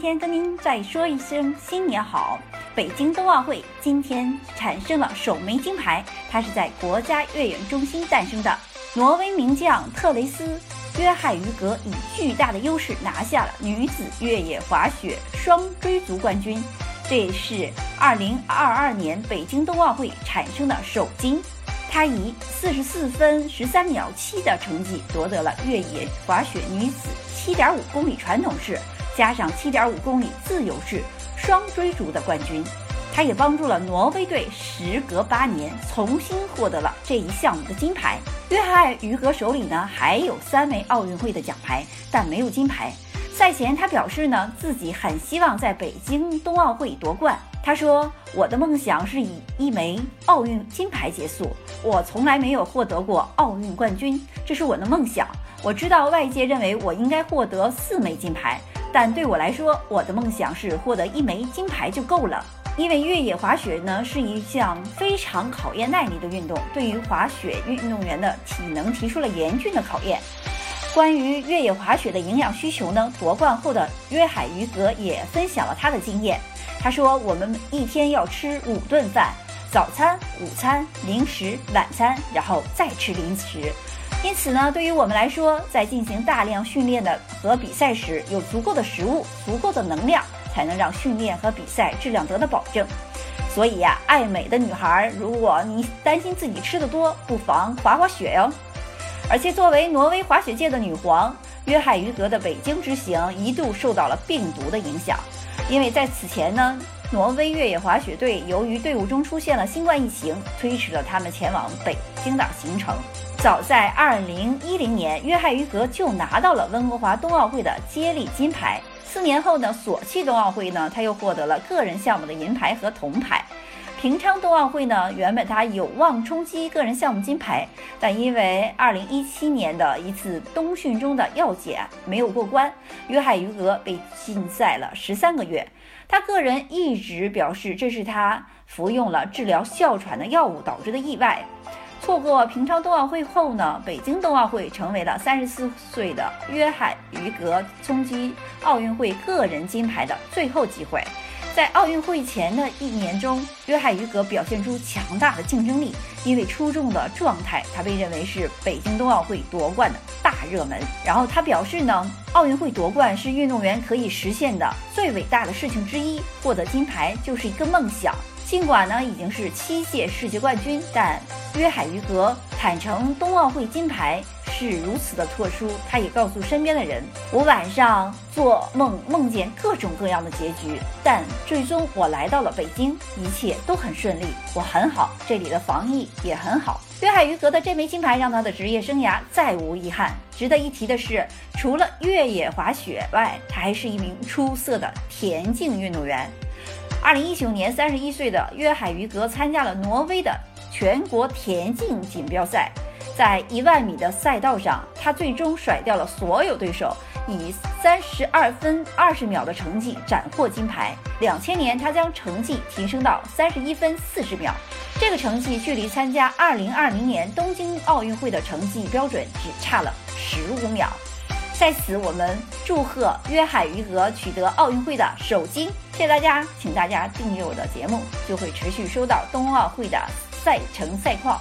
天跟您再说一声新年好。北京冬奥会今天产生了首枚金牌，它是在国家越野中心诞生的。挪威名将特雷斯·约翰于格以巨大的优势拿下了女子越野滑雪双追逐冠军，这是2022年北京冬奥会产生的首金。她以44分13秒7的成绩夺得了越野滑雪女子7.5公里传统式。加上7.5公里自由式双追逐的冠军，他也帮助了挪威队时隔八年重新获得了这一项目的金牌。约翰于格手里呢还有三枚奥运会的奖牌，但没有金牌。赛前他表示呢自己很希望在北京冬奥会夺冠。他说：“我的梦想是以一枚奥运金牌结束。我从来没有获得过奥运冠军，这是我的梦想。我知道外界认为我应该获得四枚金牌。”但对我来说，我的梦想是获得一枚金牌就够了。因为越野滑雪呢是一项非常考验耐力的运动，对于滑雪运动员的体能提出了严峻的考验。关于越野滑雪的营养需求呢，夺冠后的约海于格也分享了他的经验。他说：“我们一天要吃五顿饭，早餐、午餐、零食、晚餐，然后再吃零食。”因此呢，对于我们来说，在进行大量训练的和比赛时，有足够的食物、足够的能量，才能让训练和比赛质量得到保证。所以呀，爱美的女孩，如果你担心自己吃的多，不妨滑滑雪哟。而且，作为挪威滑雪界的女皇，约翰于格的北京之行一度受到了病毒的影响，因为在此前呢，挪威越野滑雪队由于队伍中出现了新冠疫情，推迟了他们前往北京的行程。早在2010年，约翰于格就拿到了温哥华冬奥会的接力金牌。四年后呢，索契冬奥会呢，他又获得了个人项目的银牌和铜牌。平昌冬奥会呢，原本他有望冲击个人项目金牌，但因为二零一七年的一次冬训中的药检没有过关，约翰于格被禁赛了十三个月。他个人一直表示，这是他服用了治疗哮喘的药物导致的意外。错过平昌冬奥会后呢，北京冬奥会成为了三十四岁的约翰于格冲击奥运会个人金牌的最后机会。在奥运会前的一年中，约翰于格表现出强大的竞争力，因为出众的状态，他被认为是北京冬奥会夺冠的大热门。然后他表示呢，奥运会夺冠是运动员可以实现的最伟大的事情之一，获得金牌就是一个梦想。尽管呢已经是七届世界冠军，但约海于格坦诚冬奥会金牌是如此的特殊。他也告诉身边的人：“我晚上做梦梦见各种各样的结局，但最终我来到了北京，一切都很顺利，我很好，这里的防疫也很好。”约海于格的这枚金牌让他的职业生涯再无遗憾。值得一提的是，除了越野滑雪外，他还是一名出色的田径运动员。二零一九年，三十一岁的约海于格参加了挪威的全国田径锦标赛，在一万米的赛道上，他最终甩掉了所有对手，以三十二分二十秒的成绩斩获金牌。两千年，他将成绩提升到三十一分四十秒，这个成绩距离参加二零二零年东京奥运会的成绩标准只差了十五秒。在此，我们祝贺约海于格取得奥运会的首金。谢谢大家，请大家订阅我的节目，就会持续收到冬奥会的赛程赛况。